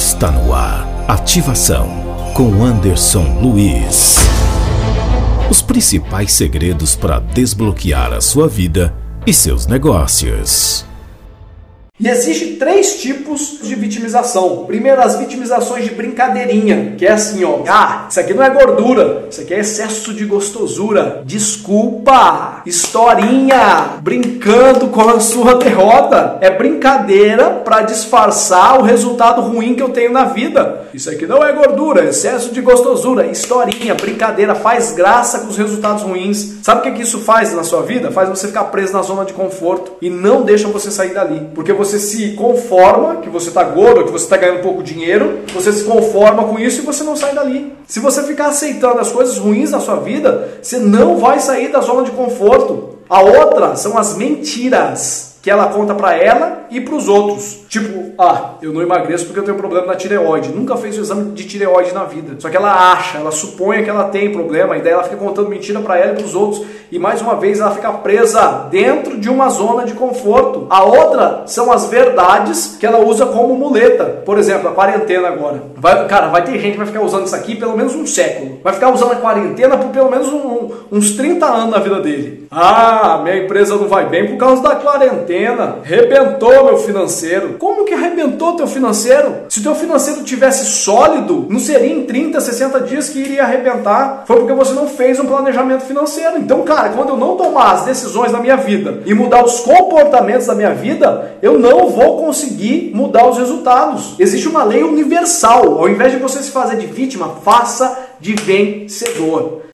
Está no ar. Ativação com Anderson Luiz. Os principais segredos para desbloquear a sua vida e seus negócios. E existe três tipos de vitimização. Primeiro, as vitimizações de brincadeirinha, que é assim, ó. Ah, isso aqui não é gordura, isso aqui é excesso de gostosura. Desculpa, historinha, brincando com a sua derrota. É brincadeira para disfarçar o resultado ruim que eu tenho na vida. Isso aqui não é gordura, é excesso de gostosura. Historinha, brincadeira, faz graça com os resultados ruins. Sabe o que, que isso faz na sua vida? Faz você ficar preso na zona de conforto e não deixa você sair dali. Porque você se conforma que você está gordo, que você está ganhando pouco dinheiro, você se conforma com isso e você não sai dali. Se você ficar aceitando as coisas ruins na sua vida, você não vai sair da zona de conforto. A outra são as mentiras que ela conta para ela e para os outros. Tipo, ah, eu não emagreço porque eu tenho problema na tireoide. Nunca fez o exame de tireoide na vida. Só que ela acha, ela supõe que ela tem problema e daí ela fica contando mentira para ela e para os outros. E mais uma vez ela fica presa dentro de uma zona de conforto. A outra são as verdades que ela usa como muleta. Por exemplo, a quarentena agora. Vai, cara, vai ter gente que vai ficar usando isso aqui pelo menos um século. Vai ficar usando a quarentena por pelo menos um, uns 30 anos na vida dele. Ah, minha empresa não vai bem por causa da quarentena. Rebentou meu financeiro. Como que arrebentou teu financeiro? Se teu financeiro tivesse sólido, não seria em 30, 60 dias que iria arrebentar. Foi porque você não fez um planejamento financeiro. Então, cara, quando eu não tomar as decisões da minha vida e mudar os comportamentos da minha vida, eu não vou conseguir mudar os resultados. Existe uma lei universal. Ao invés de você se fazer de vítima, faça de vencedor.